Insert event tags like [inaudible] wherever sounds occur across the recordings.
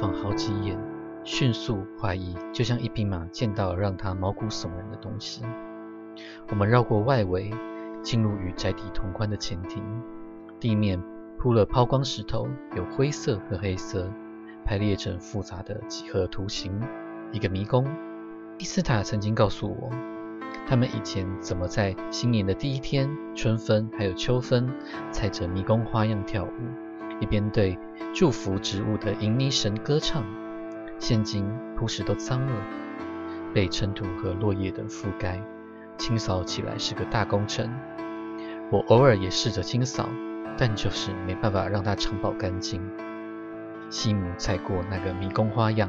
放好几眼，迅速怀疑，就像一匹马见到了让他毛骨悚然的东西。我们绕过外围，进入与宅邸同宽的前庭，地面铺了抛光石头，有灰色和黑色，排列成复杂的几何图形，一个迷宫。伊斯塔曾经告诉我，他们以前怎么在新年的第一天，春分还有秋分，踩着迷宫花样跳舞，一边对祝福植物的银泥神歌唱。现今铺石都脏了，被尘土和落叶等覆盖，清扫起来是个大工程。我偶尔也试着清扫，但就是没办法让它长保干净。西姆踩过那个迷宫花样，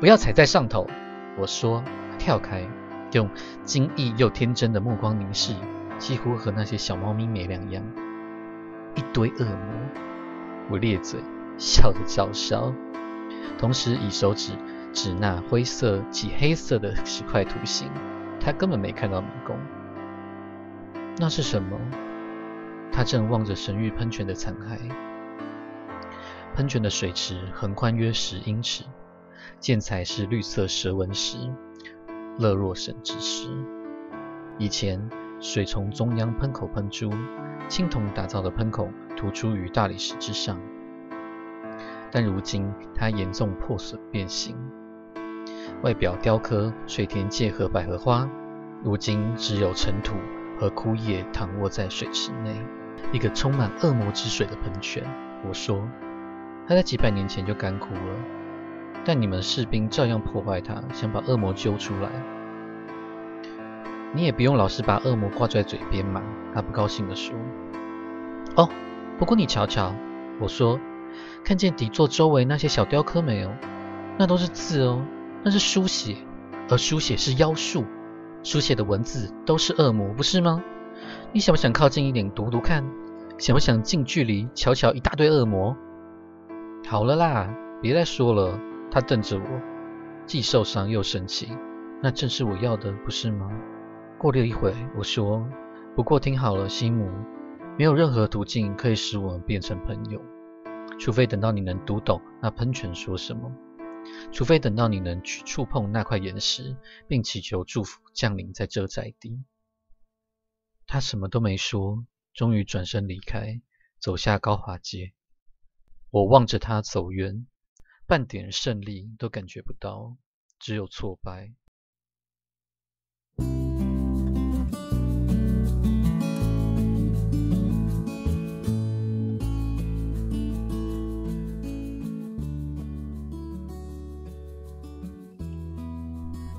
不要踩在上头。我说：“跳开，用惊异又天真的目光凝视，几乎和那些小猫咪没两样。一堆恶魔。”我咧嘴，笑得叫嚣，同时以手指指那灰色及黑色的石块图形。他根本没看到迷宫。那是什么？他正望着神域喷泉的残骸。喷泉的水池横宽约十英尺。建材是绿色蛇纹石，乐若神之石。以前水从中央喷口喷出，青铜打造的喷口突出于大理石之上。但如今它严重破损变形，外表雕刻水田芥和百合花，如今只有尘土和枯叶躺卧在水池内。一个充满恶魔之水的喷泉。我说，它在几百年前就干枯了。但你们士兵照样破坏它，想把恶魔揪出来。你也不用老是把恶魔挂在嘴边嘛。他不高兴地说。哦，不过你瞧瞧，我说，看见底座周围那些小雕刻没有？那都是字哦，那是书写，而书写是妖术，书写的文字都是恶魔，不是吗？你想不想靠近一点读读看？想不想近距离瞧瞧一大堆恶魔？好了啦，别再说了。他瞪着我，既受伤又生气。那正是我要的，不是吗？过了一会，我说：“不过听好了，西姆，没有任何途径可以使我们变成朋友，除非等到你能读懂那喷泉说什么，除非等到你能去触碰那块岩石，并祈求祝福降临在这宅地。”他什么都没说，终于转身离开，走下高华街。我望着他走远。半点胜利都感觉不到，只有挫败。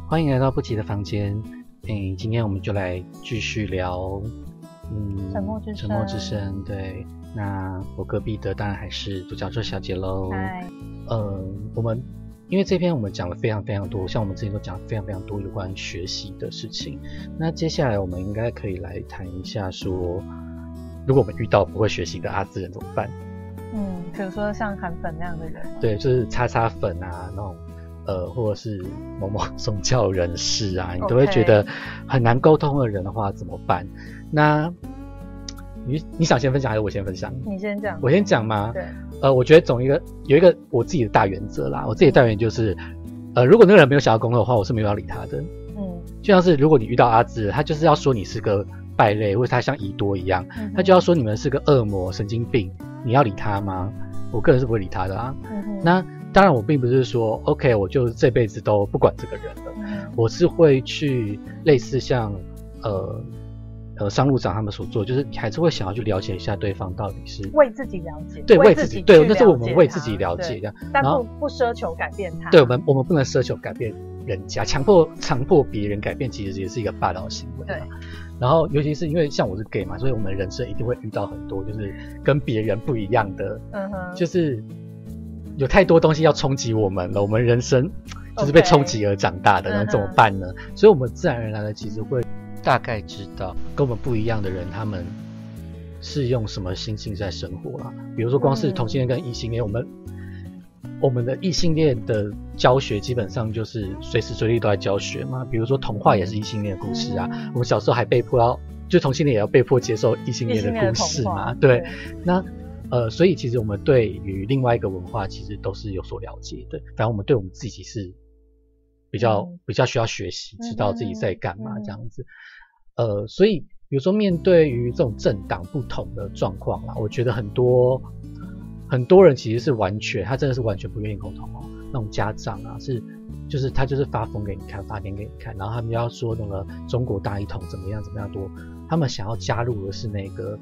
欢迎来到不急的房间。嗯，今天我们就来继续聊，嗯，沉默之声沉默之声。对，那我隔壁的当然还是独角兽小姐喽。嗨。呃，我们因为这篇我们讲了非常非常多，像我们之前都讲非常非常多有关学习的事情。那接下来我们应该可以来谈一下，说如果我们遇到不会学习的阿兹人怎么办？嗯，比如说像韩粉那样的人，对，就是擦擦粉啊，那种呃，或者是某某 [laughs] 宗教人士啊，你都会觉得很难沟通的人的话怎么办？那你你想先分享还是我先分享？你先讲，我先讲嘛？对。呃，我觉得总一个有一个我自己的大原则啦。我自己的大原则就是，呃，如果那个人没有想要工作的话，我是没有要理他的。嗯，就像是如果你遇到阿志，他就是要说你是个败类，或者他像伊多一样，他就要说你们是个恶魔、神经病，你要理他吗？我个人是不会理他的啊。那当然，我并不是说 OK，我就这辈子都不管这个人了。我是会去类似像呃。呃，商路长他们所做，就是你还是会想要去了解一下对方到底是为自己了解，对，为自己对，那是我们为自己了解这样，但不不奢求改变他。对，我们我们不能奢求改变人家，强迫强迫别人改变，其实也是一个霸道行为。对。然后，尤其是因为像我是 gay 嘛，所以我们人生一定会遇到很多就是跟别人不一样的，嗯哼，就是有太多东西要冲击我们了，我们人生就是被冲击而长大的，那怎么办呢？所以，我们自然而然的其实会。大概知道跟我们不一样的人，他们是用什么心境在生活啦？比如说，光是同性恋跟异性恋，我们我们的异性恋的教学基本上就是随时随地都在教学嘛。比如说，童话也是异性恋的故事啊。我们小时候还被迫要，就同性恋也要被迫接受异性恋的故事嘛。对，那呃，所以其实我们对于另外一个文化其实都是有所了解的，反正我们对我们自己是比较比较需要学习，知道自己在干嘛这样子。呃，所以比如说面对于这种政党不同的状况啦，我觉得很多很多人其实是完全，他真的是完全不愿意沟通哦。那种家长啊，是就是他就是发疯给你看，发癫给你看，然后他们要说那个中国大一统怎么样怎么样多，他们想要加入的是那个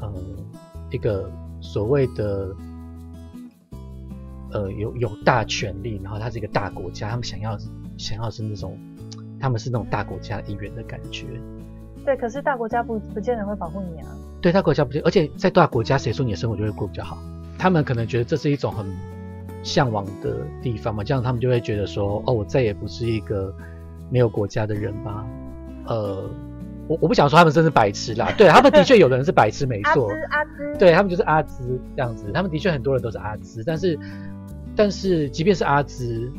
呃一个所谓的呃有有大权力，然后他是一个大国家，他们想要想要是那种。他们是那种大国家一员的感觉，对。可是大国家不不见得会保护你啊。对，大国家不见，而且在大国家，谁说你的生活就会过比较好？他们可能觉得这是一种很向往的地方嘛，这样他们就会觉得说，哦，我再也不是一个没有国家的人吧？呃，我我不想说他们真是白痴啦，对他们的确有的人是白痴，没错。[laughs] 阿兹阿兹，对他们就是阿兹这样子，他们的确很多人都是阿兹，但是但是即便是阿兹。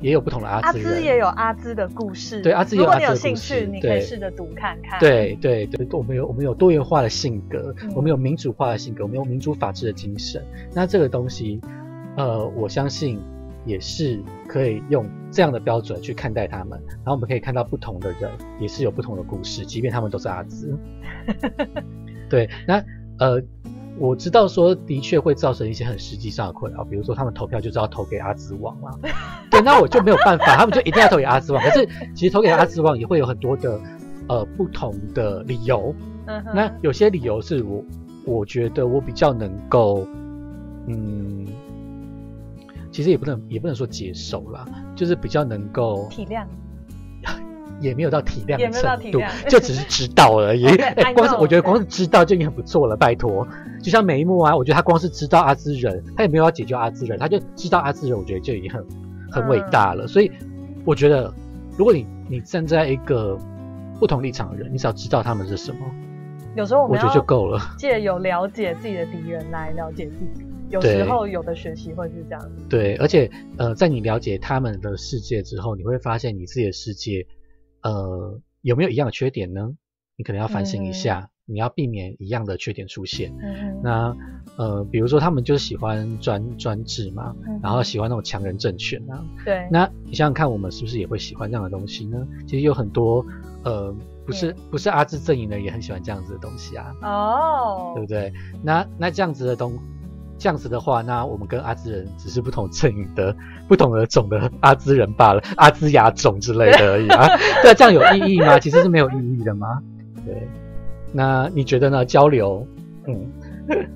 也有不同的阿兹，阿兹也有阿兹的故事。对，阿兹有阿兹的故事。如果你有兴趣，你可以试着读看看。对对对，我们有我们有多元化的性格，我们有民主化的性格，我们有民主法治的精神。那这个东西，呃，我相信也是可以用这样的标准去看待他们。然后我们可以看到不同的人也是有不同的故事，即便他们都是阿兹。[laughs] 对，那呃。我知道说的确会造成一些很实际上的困扰，比如说他们投票就是要投给阿兹王嘛，[laughs] 对，那我就没有办法，他们就一定要投给阿兹王。可是其实投给阿兹王也会有很多的呃不同的理由，那有些理由是我我觉得我比较能够，嗯，其实也不能也不能说接受啦，就是比较能够体谅。[laughs] 也没有到体谅的程度，就只是知道而已。[laughs] 光是我觉得光是知道就已经很不错了，拜托。就像眉目啊，我觉得他光是知道阿兹人，他也没有要解救阿兹人，他就知道阿兹人，我觉得就已经很很伟大了。所以我觉得，如果你你站在一个不同立场的人，你只要知道他们是什么，有时候我觉得就够了。借有了解自己的敌人来了解自己，有时候有的学习会是这样。对，而且呃，在你了解他们的世界之后，你会发现你自己的世界。呃，有没有一样的缺点呢？你可能要反省一下，你要避免一样的缺点出现。嗯那呃，比如说他们就是喜欢专专制嘛，然后喜欢那种强人政权啊。对。那你想想看，我们是不是也会喜欢这样的东西呢？其实有很多呃，不是不是阿兹阵营的也很喜欢这样子的东西啊。哦。对不对？那那这样子的东。这样子的话，那我们跟阿兹人只是不同阵营的不同的种的阿兹人罢了，阿兹亚种之类的而已啊。[laughs] 对，这样有意义吗？其实是没有意义的吗？对。那你觉得呢？交流，嗯。[laughs]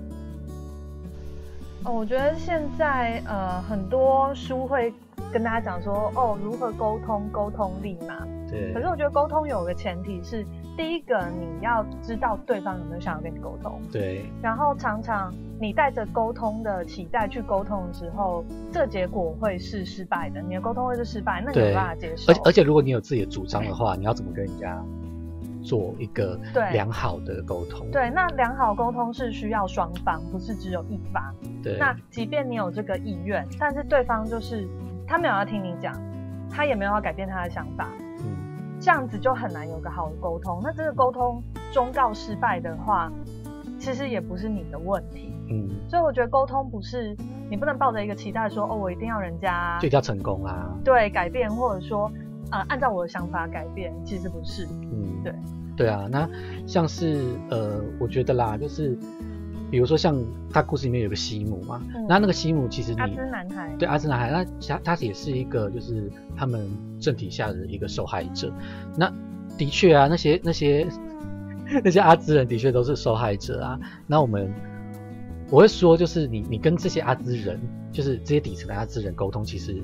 哦，我觉得现在呃很多书会跟大家讲说，哦，如何沟通，沟通力嘛。对。可是我觉得沟通有个前提是。第一个，你要知道对方有没有想要跟你沟通。对。然后常常你带着沟通的期待去沟通的时候，这结果会是失败的。你的沟通会是失败，那你没办法接受。而且而且，如果你有自己的主张的话，你要怎么跟人家做一个良好的沟通？对，那良好沟通是需要双方，不是只有一方。对。那即便你有这个意愿，但是对方就是他没有要听你讲，他也没有要改变他的想法。这样子就很难有个好的沟通。那这个沟通忠告失败的话，其实也不是你的问题。嗯，所以我觉得沟通不是你不能抱着一个期待说，哦，我一定要人家就叫成功啊。对，改变或者说呃，按照我的想法改变，其实不是。嗯，对。对啊，那像是呃，我觉得啦，就是。比如说像他故事里面有个西姆嘛，那那个西姆其实阿兹男孩对阿兹男孩，那他他也是一个就是他们政体下的一个受害者。那的确啊，那些那些那些阿兹人的确都是受害者啊。那我们我会说，就是你你跟这些阿兹人，就是这些底层的阿兹人沟通，其实。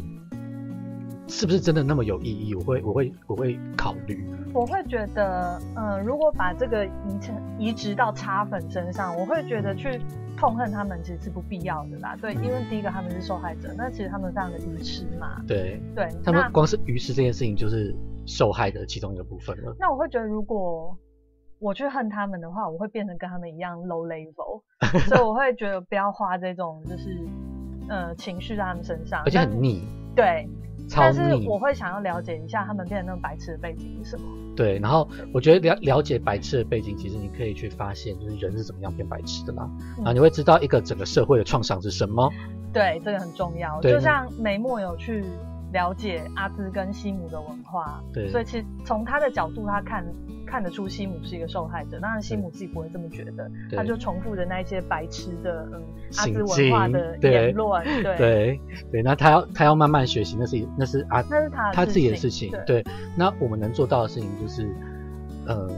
是不是真的那么有意义？我会，我会，我会考虑。我会觉得，嗯，如果把这个移成移植到插粉身上，我会觉得去痛恨他们其实是不必要的啦。对，因为第一个他们是受害者，那其实他们非常的愚痴嘛。对，对，他们光是愚痴这件事情就是受害的其中一个部分了。那我会觉得，如果我去恨他们的话，我会变成跟他们一样 low level，[laughs] 所以我会觉得不要花这种就是呃情绪在他们身上，而且很腻。对。但是我会想要了解一下他们变成那种白痴的背景是什么。对，然后我觉得了了解白痴的背景，其实你可以去发现，就是人是怎么样变白痴的啦。然后你会知道一个整个社会的创伤是什么。对，这个很重要。就像眉墨有去。了解阿兹跟西姆的文化，对，所以其实从他的角度，他看看得出西姆是一个受害者。当然，西姆自己不会这么觉得，他就重复着那一些白痴的嗯阿兹文化的言论，[laughs] 对对对。那他要他要慢慢学习，那是那是阿那是他他自己的事情。对，那我们能做到的事情就是，呃，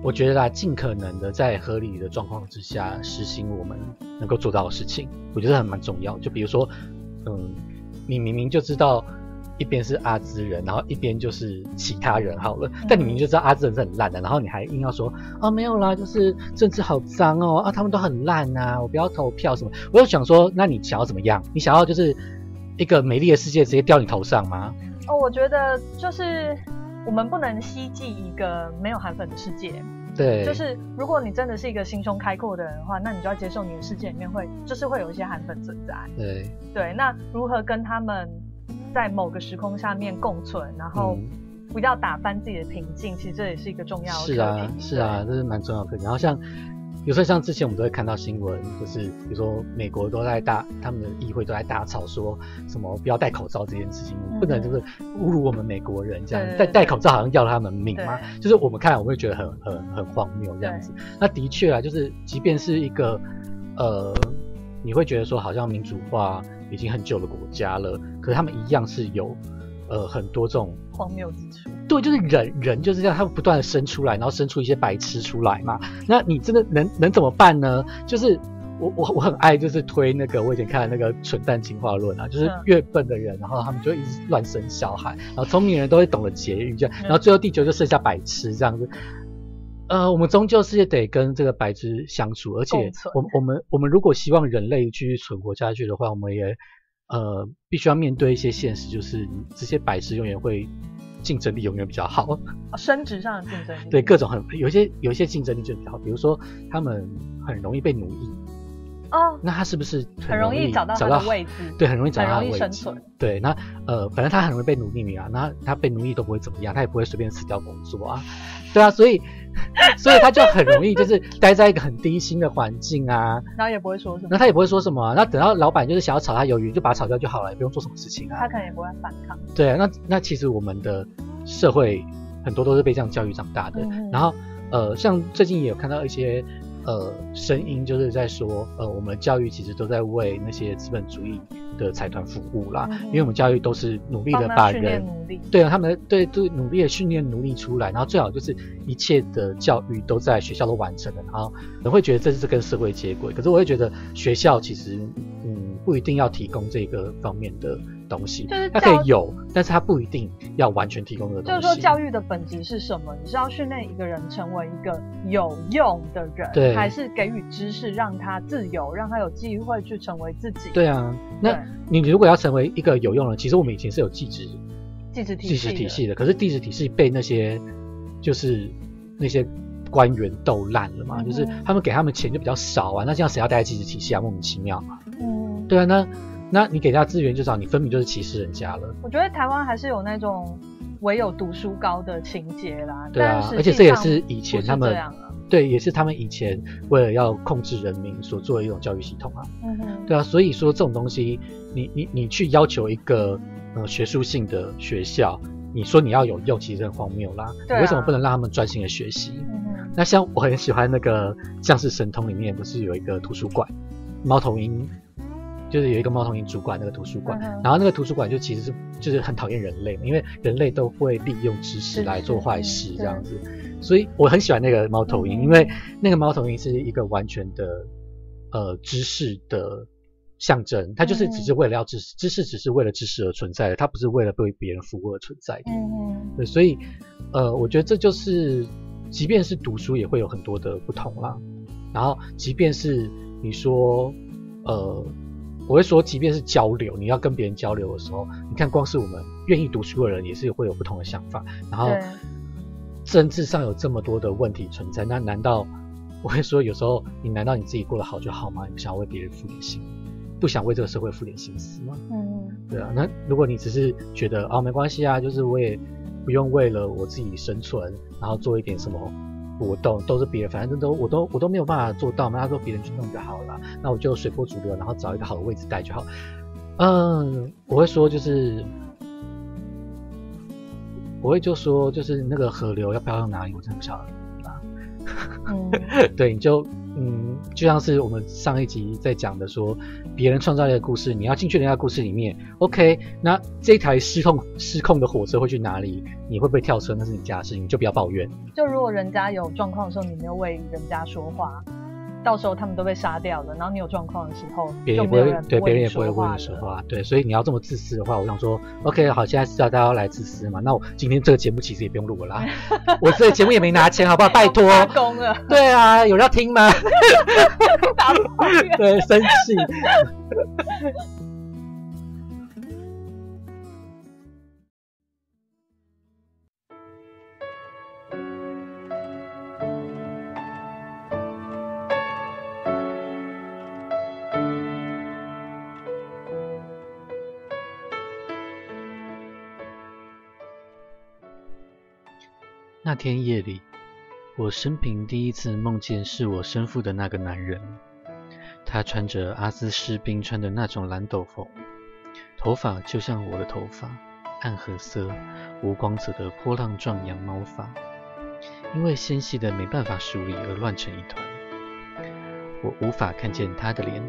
我觉得啊，尽可能的在合理的状况之下实行我们能够做到的事情，我觉得还蛮重要。就比如说，嗯，你明明就知道。一边是阿兹人，然后一边就是其他人好了。但你明明就知道阿兹人是很烂的，然后你还硬要说啊没有啦，就是政治好脏哦啊，他们都很烂呐，我不要投票什么。我就想说，那你想要怎么样？你想要就是一个美丽的世界直接掉你头上吗？哦，我觉得就是我们不能希冀一个没有韩粉的世界。对，就是如果你真的是一个心胸开阔的人的话，那你就要接受你的世界里面会就是会有一些韩粉存在。对对，那如何跟他们？在某个时空下面共存，然后不要打翻自己的平静，其实这也是一个重要的。是啊，是啊，这是蛮重要的。然后像有时候像之前我们都会看到新闻，就是比如说美国都在大他们的议会都在大吵，说什么不要戴口罩这件事情，不能就是侮辱我们美国人这样，戴戴口罩好像要了他们命吗。就是我们看我们会觉得很很很荒谬这样子。那的确啊，就是即便是一个呃，你会觉得说好像民主化。已经很久的国家了，可是他们一样是有，呃，很多这种荒谬之处。对，就是人人就是这样，他们不断的生出来，然后生出一些白痴出来嘛。那你真的能能怎么办呢？就是我我我很爱就是推那个我以前看的那个蠢蛋进化论啊，就是越笨的人，然后他们就一直乱生小孩，然后聪明人都会懂得节育，这样，然后最后地球就剩下白痴这样子。呃，我们终究是得跟这个白痴相处，而且我我们我们如果希望人类继续存活下去的话，我们也呃必须要面对一些现实，就是这些白痴永远会竞争力永远比较好，升职上的竞争力，对各种很有些有一些竞争力就比较好，比如说他们很容易被奴役。哦，那他是不是很容易找到他的位置？对，很容易找到位置。生存。对，那呃，反正他很容易被奴役啊，那他被奴役都不会怎么样，他也不会随便辞掉工作啊。对啊，所以 [laughs] 所以他就很容易就是待在一个很低薪的环境啊，然后也不会说什么，那他也不会说什么，那等到老板就是想要炒他鱿鱼，就把他炒掉就好了，也不用做什么事情啊。他可能也不会反抗。对啊，那那其实我们的社会很多都是被这样教育长大的，然后呃，像最近也有看到一些。呃，声音就是在说，呃，我们的教育其实都在为那些资本主义的财团服务啦，因为我们教育都是努力的把人，对啊，他们对对努力的训练奴隶出来，然后最好就是一切的教育都在学校都完成了，然后人会觉得这是跟社会接轨，可是我会觉得学校其实，嗯，不一定要提供这个方面的。东西，就是它可以有，但是它不一定要完全提供的东西。就是说，教育的本质是什么？你是要训练一个人成为一个有用的人，对，还是给予知识让他自由，让他有机会去成为自己？对啊，那你如果要成为一个有用的人，其实我们以前是有继职、继职体系、体系的，可是继职体系被那些就是那些官员斗烂了嘛，就是他们给他们钱就比较少啊，那这样谁要待在继职体系啊？莫名其妙嘛。嗯，对啊，那。那你给他资源就少，你分明就是歧视人家了。我觉得台湾还是有那种唯有读书高的情节啦。对啊，而且这也是以前他们对，也是他们以前为了要控制人民所做的一种教育系统啊。嗯哼。对啊，所以说这种东西，你你你去要求一个呃学术性的学校，你说你要有用，其实很荒谬啦。对。为什么不能让他们专心的学习？那像我很喜欢那个《将士神通》里面不是有一个图书馆，猫头鹰。就是有一个猫头鹰主管那个图书馆，然后那个图书馆就其实是就是很讨厌人类，因为人类都会利用知识来做坏事这样子，所以我很喜欢那个猫头鹰，因为那个猫头鹰是一个完全的呃知识的象征，它就是只是为了要知识，知识只是为了知识而存在的，它不是为了被别人服务而存在的。嗯对，所以呃，我觉得这就是即便是读书也会有很多的不同啦，然后即便是你说呃。我会说，即便是交流，你要跟别人交流的时候，你看，光是我们愿意读书的人，也是会有不同的想法。然后，政治上有这么多的问题存在，那难道我会说，有时候你难道你自己过得好就好吗？你不想为别人付点心？不想为这个社会付点心思吗？嗯，对啊。那如果你只是觉得哦没关系啊，就是我也不用为了我自己生存，然后做一点什么活动，都是别人，反正都我都我都没有办法做到嘛。他说别人去弄就好了，那我就随波逐流，然后找一个好的位置待就好。嗯，我会说就是，我会就说就是那个河流要漂到哪里，我真的不晓得啊。[laughs] 嗯，对，你就。嗯，就像是我们上一集在讲的，说别人创造一个故事，你要进去人家故事里面，OK？那这台失控失控的火车会去哪里？你会不会跳车？那是你家的事情，就不要抱怨。就如果人家有状况的时候，你没有为人家说话。到时候他们都被杀掉了，然后你有状况的时候，别人也不会对别人也不会问你说话，对，所以你要这么自私的话，我想说，OK，好，现在知道大家要来自私嘛，那我今天这个节目其实也不用录了啦，[laughs] 我这个节目也没拿钱，好不好？[laughs] 拜托，工了，对啊，有人要听吗？[laughs] 对，生气。天夜里，我生平第一次梦见是我生父的那个男人。他穿着阿兹士兵穿的那种蓝斗篷，头发就像我的头发，暗褐色、无光泽的波浪状羊毛发，因为纤细的没办法梳理而乱成一团。我无法看见他的脸，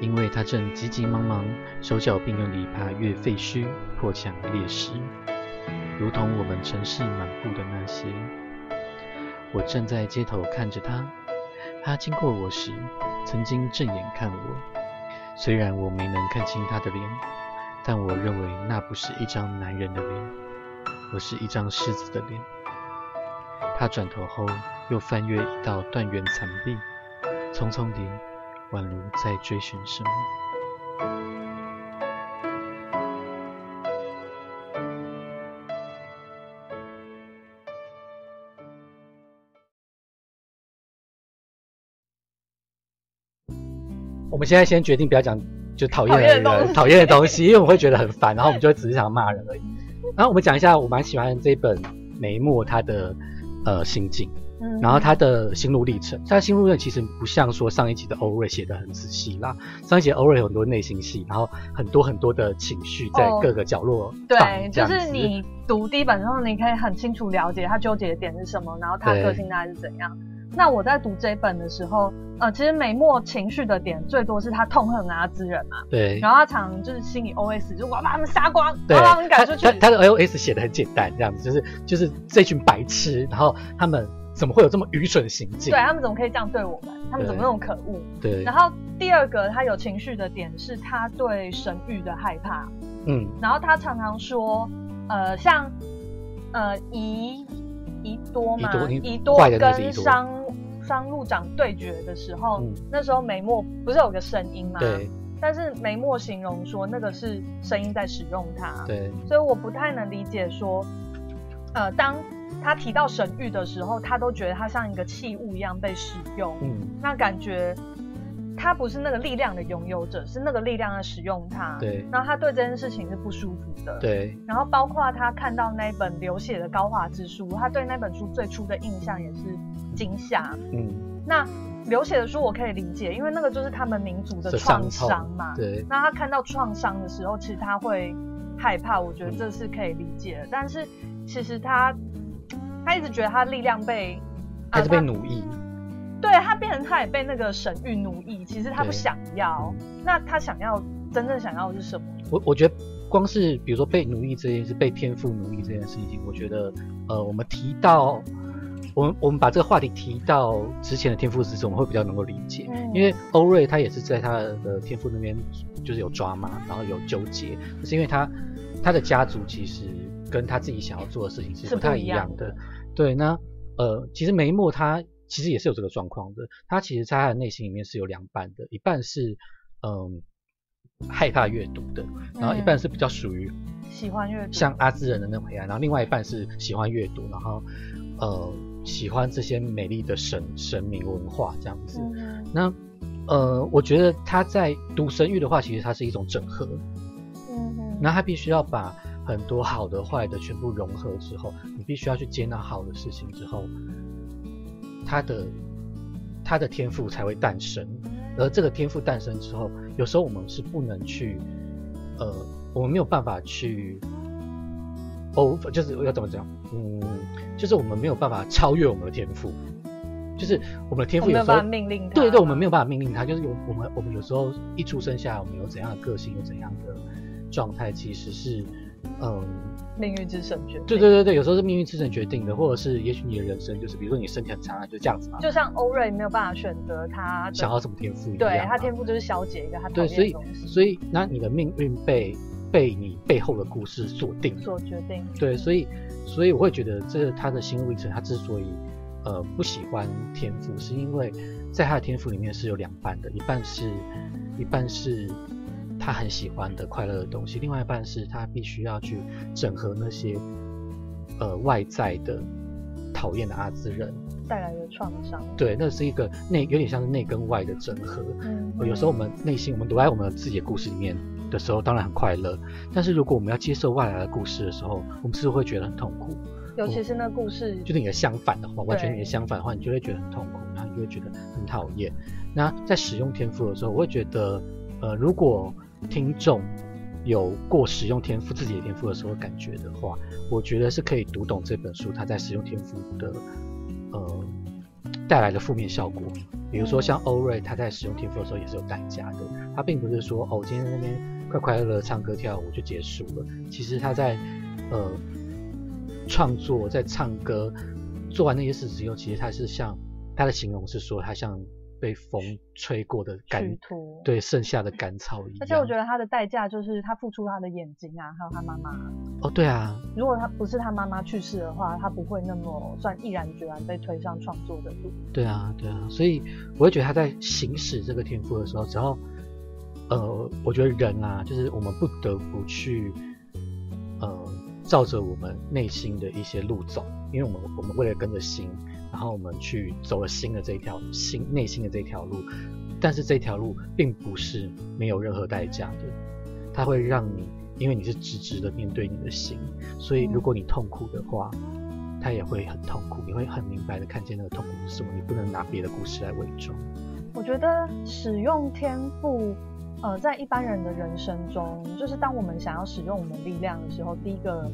因为他正急急忙忙手脚并用地爬越废墟、破墙裂石。如同我们城市满布的那些，我站在街头看着他。他经过我时，曾经正眼看我。虽然我没能看清他的脸，但我认为那不是一张男人的脸，而是一张狮子的脸。他转头后，又翻越一道断垣残壁，匆匆地，宛如在追寻什么。们现在先决定不要讲就讨厌的人、讨厌的东西，[laughs] 因为我会觉得很烦，然后我们就会只是想骂人而已。然后我们讲一下，我蛮喜欢这本梅墨他的呃心境，然后他的心路历程。他的心路历程其实不像说上一集的欧瑞写的很仔细啦，上一集欧瑞有很多内心戏，然后很多很多的情绪在各个角落。对，就是你读第一本之后，你可以很清楚了解他纠结的点是什么，然后他个性大概是怎样。那我在读这本的时候，呃，其实美墨情绪的点最多是他痛恨阿兹人嘛，对，然后他常就是心里 OS，就我要把他们杀光，把他们赶出去。他他的 OS 写的很简单，这样子就是就是这群白痴，然后他们怎么会有这么愚蠢的行径？对他们怎么可以这样对我们？他们怎么那么可恶？对。然后第二个他有情绪的点是他对神域的害怕，嗯，然后他常常说，呃，像呃宜宜多嘛，宜多跟商。商路长对决的时候，那时候梅墨不是有个声音吗？对。但是梅墨形容说那个是声音在使用它。对。所以我不太能理解说，呃，当他提到神域的时候，他都觉得他像一个器物一样被使用。嗯。那感觉他不是那个力量的拥有者，是那个力量的使用他。对。然后他对这件事情是不舒服的。对。然后包括他看到那本流血的高华之书，他对那本书最初的印象也是。惊吓，嗯，那流血的书我可以理解，因为那个就是他们民族的创伤嘛。对，那他看到创伤的时候，其实他会害怕，我觉得这是可以理解的。但是其实他，他一直觉得他力量被，还是被奴役，对他变成他也被那个神域奴役，其实他不想要。那他想要真正想要的是什么？我我觉得光是比如说被奴役这件事，被天赋奴役这件事情，我觉得呃，我们提到。我们我们把这个话题提到之前的天赋之中，我们会比较能够理解，因为欧瑞他也是在他的天赋那边就是有抓嘛，然后有纠结，是因为他他的家族其实跟他自己想要做的事情是不太一样的。对，那呃，其实梅墨他其实也是有这个状况的，他其实在他的内心里面是有两半的，一半是嗯害怕阅读的，然后一半是比较属于喜欢阅读，像阿兹人的那种黑暗，然后另外一半是喜欢阅读，然后呃。喜欢这些美丽的神神明文化这样子，那呃，我觉得他在读神域的话，其实它是一种整合。那他必须要把很多好的、坏的全部融合之后，你必须要去接纳好的事情之后，他的他的天赋才会诞生。而这个天赋诞生之后，有时候我们是不能去，呃，我们没有办法去，哦，就是要怎么讲？嗯，就是我们没有办法超越我们的天赋。就是我们的天赋有时候命令对对，我们没有办法命令他。就是有我们我们有时候一出生下来，我们有怎样的个性，有怎样的状态，其实是嗯命运之神决定。对对对对，有时候是命运之神决定的，或者是也许你的人生就是，比如说你身体很差，就这样子嘛。就像欧瑞没有办法选择他想要什么天赋一样，对他天赋就是消解一个他对，所以所以那你的命运被被你背后的故事锁定所决定。对，所以所以我会觉得这他的心路历程，他之所以。呃，不喜欢天赋，是因为在他的天赋里面是有两半的，一半是，一半是他很喜欢的快乐的东西，另外一半是他必须要去整合那些呃外在的讨厌的阿兹人带来的创伤。对，那是一个内有点像是内跟外的整合。嗯，有时候我们内心我们躲在我们自己的故事里面的时候，当然很快乐，但是如果我们要接受外来的故事的时候，我们是不是会觉得很痛苦？尤其是那故事，就是你的相反的话，完全你的相反的话，你就会觉得很痛苦，然后你就会觉得很讨厌。那在使用天赋的时候，我会觉得，呃，如果听众有过使用天赋自己的天赋的时候感觉的话，我觉得是可以读懂这本书，他在使用天赋的，呃，带来的负面效果。比如说像欧瑞，他在使用天赋的时候也是有代价的，他并不是说哦，今天在那边快快乐乐唱歌跳舞就结束了。其实他在，呃。创作在唱歌，做完那些事之后，其实他是像他的形容是说，他像被风吹过的干土，对，剩下的干草一样。而且我觉得他的代价就是他付出他的眼睛啊，还有他妈妈。哦，对啊。如果他不是他妈妈去世的话，他不会那么算毅然决然被推上创作的路。对啊，对啊。所以我会觉得他在行使这个天赋的时候，只要呃，我觉得人啊，就是我们不得不去呃。照着我们内心的一些路走，因为我们我们为了跟着心，然后我们去走了新的这一条心内心的这条路，但是这条路并不是没有任何代价的，它会让你，因为你是直直的面对你的心，所以如果你痛苦的话，它也会很痛苦，你会很明白的看见那个痛苦是什么，你不能拿别的故事来伪装。我觉得使用天赋。呃，在一般人的人生中，就是当我们想要使用我们力量的时候，第一个，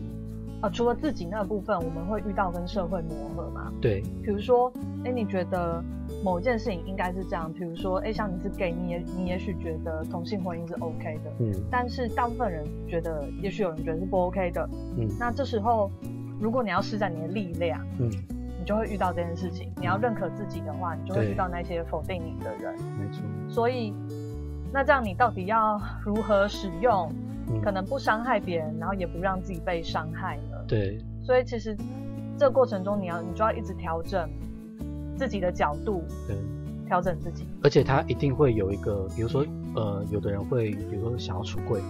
呃，除了自己那部分，我们会遇到跟社会磨合嘛？对。比如说，哎，你觉得某一件事情应该是这样？比如说，哎，像你是 gay，你也你也许觉得同性婚姻是 OK 的，嗯。但是大部分人觉得，也许有人觉得是不 OK 的，嗯。那这时候，如果你要施展你的力量，嗯，你就会遇到这件事情。你要认可自己的话，你就会遇到那些否定你的人。没错。所以。那这样你到底要如何使用，可能不伤害别人，然后也不让自己被伤害呢？对。所以其实这个过程中，你要你就要一直调整自己的角度，对，调整自己。而且他一定会有一个，比如说，呃，有的人会，比如说想要出柜，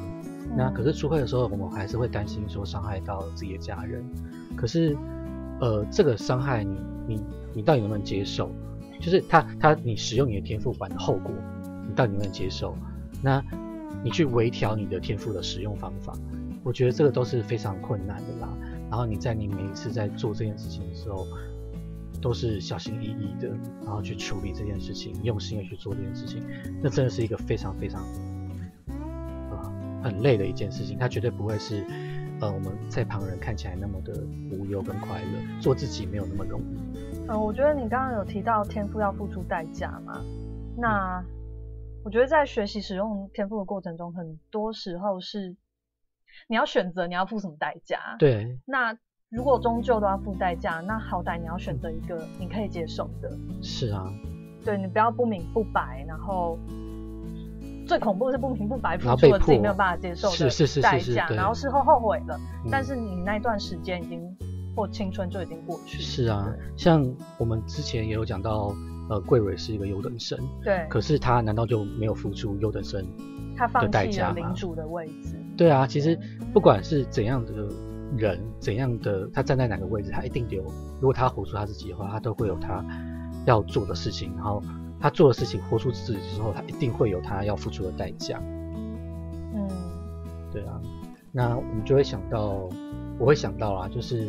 那可是出柜的时候，我们还是会担心说伤害到自己的家人。可是，呃，这个伤害你，你，你到底能不能接受？就是他，他，你使用你的天赋管的后果。你到底能不能接受？那你去微调你的天赋的使用方法，我觉得这个都是非常困难的啦。然后你在你每一次在做这件事情的时候，都是小心翼翼的，然后去处理这件事情，用心的去做这件事情，那真的是一个非常非常呃很累的一件事情。它绝对不会是呃我们在旁人看起来那么的无忧跟快乐，做自己没有那么容易。嗯，我觉得你刚刚有提到天赋要付出代价嘛？那我觉得在学习使用天赋的过程中，很多时候是你要选择你要付什么代价。对。那如果终究都要付代价，那好歹你要选择一个你可以接受的。是啊。对你不要不明不白，然后最恐怖的是不明不白付出了自己没有办法接受的代价，然后事后后悔了。但是你那段时间已经或青春就已经过去。是啊，像我们之前也有讲到。呃，桂蕊是一个优等生，对，可是他难道就没有付出优等生的代价吗？领主的位置，对啊，其实不管是怎样的人，怎样的他站在哪个位置，他一定有，如果他活出他自己的话，他都会有他要做的事情，然后他做的事情活出自己之后，他一定会有他要付出的代价。嗯，对啊，那我们就会想到，我会想到啦，就是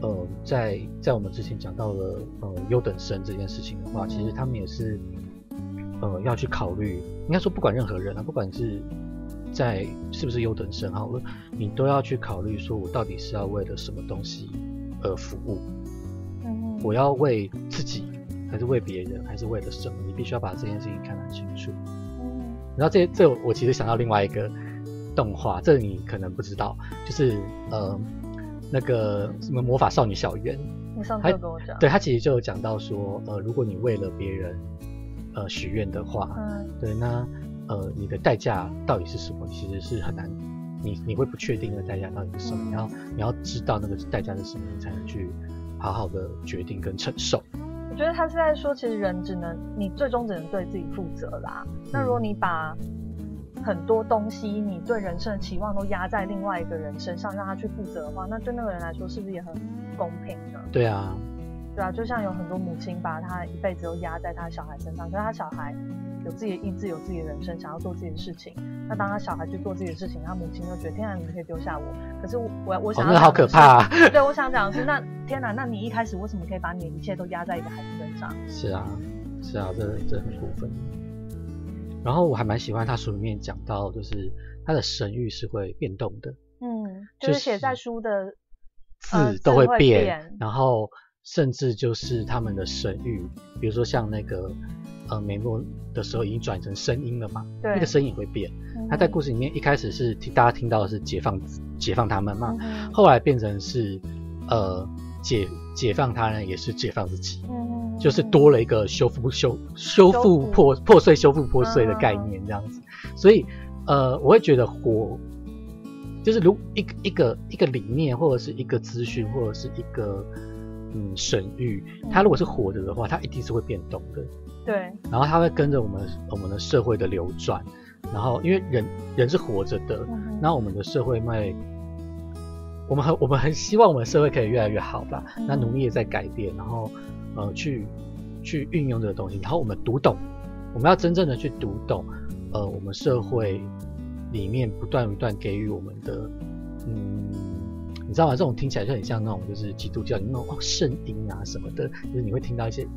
呃，在在我们之前讲到了呃优等生这件事情的话，其实他们也是呃要去考虑，应该说不管任何人啊，不管是在是不是优等生好了，你都要去考虑说我到底是要为了什么东西而服务。嗯，我要为自己。还是为别人，还是为了什么？你必须要把这件事情看得清楚。嗯，然后这这我其实想到另外一个动画，这你可能不知道，就是呃那个什么魔法少女小圆。你上次跟我讲。对他其实就有讲到说，呃，如果你为了别人呃许愿的话，嗯，对，那呃你的代价到底是什么？其实是很难，你你会不确定那个代价到底是什么？你要你要知道那个代价是什么，你才能去好好的决定跟承受。我觉得他是在说，其实人只能你最终只能对自己负责啦。那如果你把很多东西，你对人生的期望都压在另外一个人身上，让他去负责的话，那对那个人来说是不是也很不公平呢？对啊，对啊，就像有很多母亲把她一辈子都压在她小孩身上，可是她小孩。有自己的意志，有自己的人生，想要做自己的事情。那当她小孩去做自己的事情，他母亲就觉得天哪，你可以丢下我。可是我我我想，那好可怕。对，我想讲的是，那天哪，那你一开始为什么可以把你的一切都压在一个孩子身上？是啊，是啊，这这很过分。然后我还蛮喜欢他书里面讲到，就是他的神域是会变动的。嗯，就是写在书的字都会变，然后甚至就是他们的神域，比如说像那个。呃，美诺的时候已经转成声音了嘛？对，那个声音会变。他在故事里面一开始是听大家听到的是解放解放他们嘛，后来变成是呃解解放他人也是解放自己，就是多了一个修复修修复破破碎修复破碎的概念这样子。所以呃，我会觉得火就是如一个一个一个理念或者是一个资讯或者是一个嗯神域，它如果是活着的话，它一定是会变动的。对，然后它会跟着我们我们的社会的流转，然后因为人人是活着的，那我们的社会会，我们很我们很希望我们的社会可以越来越好吧，那努力也在改变，然后呃去去运用这个东西，然后我们读懂，我们要真正的去读懂，呃我们社会里面不断不断给予我们的，嗯，你知道吗？这种听起来就很像那种就是基督教那种哦圣音啊什么的，就是你会听到一些。[tsk]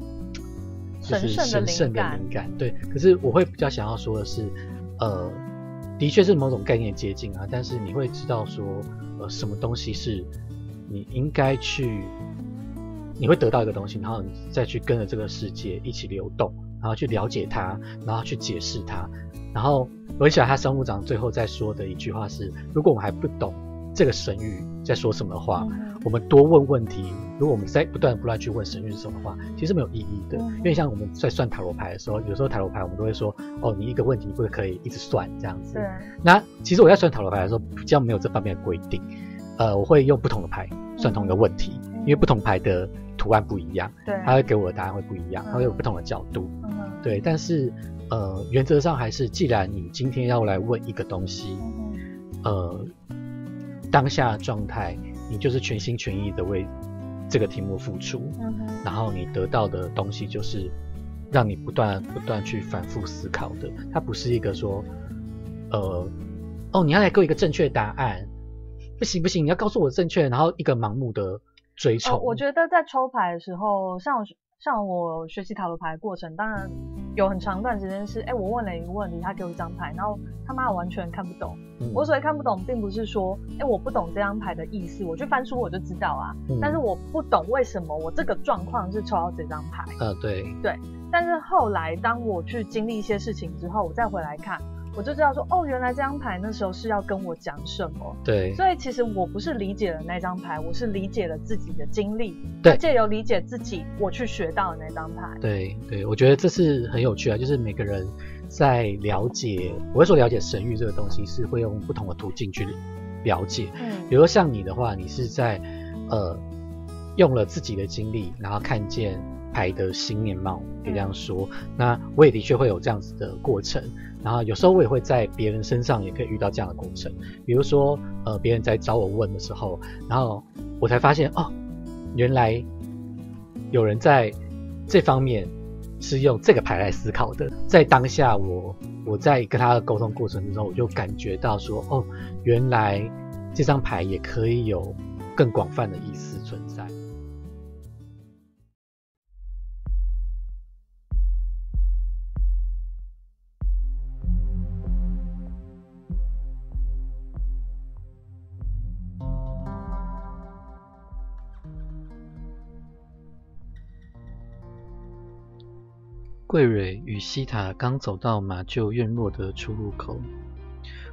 就是神圣的灵感，对。可是我会比较想要说的是，呃，的确是某种概念接近啊，但是你会知道说，呃，什么东西是你应该去，你会得到一个东西，然后你再去跟着这个世界一起流动，然后去了解它，然后去解释它。然后我很喜欢他生物长最后在说的一句话是：如果我们还不懂。这个神谕在说什么话？我们多问问题。如果我们在不断不断去问神谕是什么话，其实没有意义的。因为像我们在算塔罗牌的时候，有时候塔罗牌我们都会说：“哦，你一个问题不可以一直算这样子。”对。那其实我在算塔罗牌的时候，比较没有这方面的规定。呃，我会用不同的牌算同一个问题，因为不同牌的图案不一样，对，它会给我的答案会不一样，它会有不同的角度。嗯。对，但是呃，原则上还是，既然你今天要来问一个东西，呃。当下的状态，你就是全心全意的为这个题目付出，然后你得到的东西就是让你不断不断去反复思考的。它不是一个说，呃，哦，你要来给我一个正确答案，不行不行，你要告诉我正确，然后一个盲目的追求。我觉得在抽牌的时候，像。像我学习塔罗牌的过程，当然有很长一段时间是，哎，我问了一个问题，他给我一张牌，然后他妈完全看不懂。我所谓看不懂，并不是说，哎，我不懂这张牌的意思，我去翻书我就知道啊。但是我不懂为什么我这个状况是抽到这张牌。啊，对。对。但是后来当我去经历一些事情之后，我再回来看。我就知道说，哦，原来这张牌那时候是要跟我讲什么。对。所以其实我不是理解了那张牌，我是理解了自己的经历。对。借由理解自己，我去学到的那张牌。对对，我觉得这是很有趣啊，就是每个人在了解，我会说了解神域这个东西，是会用不同的途径去了解。嗯。比如说像你的话，你是在呃用了自己的经历，然后看见牌的新面貌，可以这样说。那我也的确会有这样子的过程。然后有时候我也会在别人身上也可以遇到这样的过程，比如说呃别人在找我问的时候，然后我才发现哦，原来有人在这方面是用这个牌来思考的。在当下，我我在跟他的沟通过程之中，我就感觉到说，哦，原来这张牌也可以有更广泛的意思存在。桂蕊与西塔刚走到马厩院落的出入口，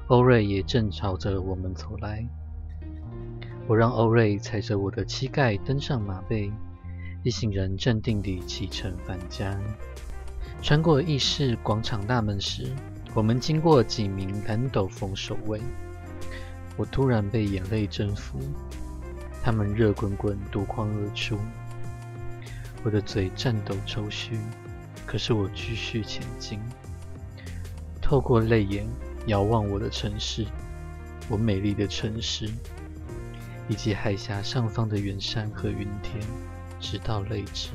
欧瑞也正朝着我们走来。我让欧瑞踩着我的膝盖登上马背，一行人镇定地启程返家。穿过议事广场大门时，我们经过几名蓝斗篷守卫。我突然被眼泪征服，他们热滚滚夺眶而出，我的嘴颤抖抽搐。可是我继续前进，透过泪眼遥望我的城市，我美丽的城市，以及海峡上方的远山和云天，直到泪止。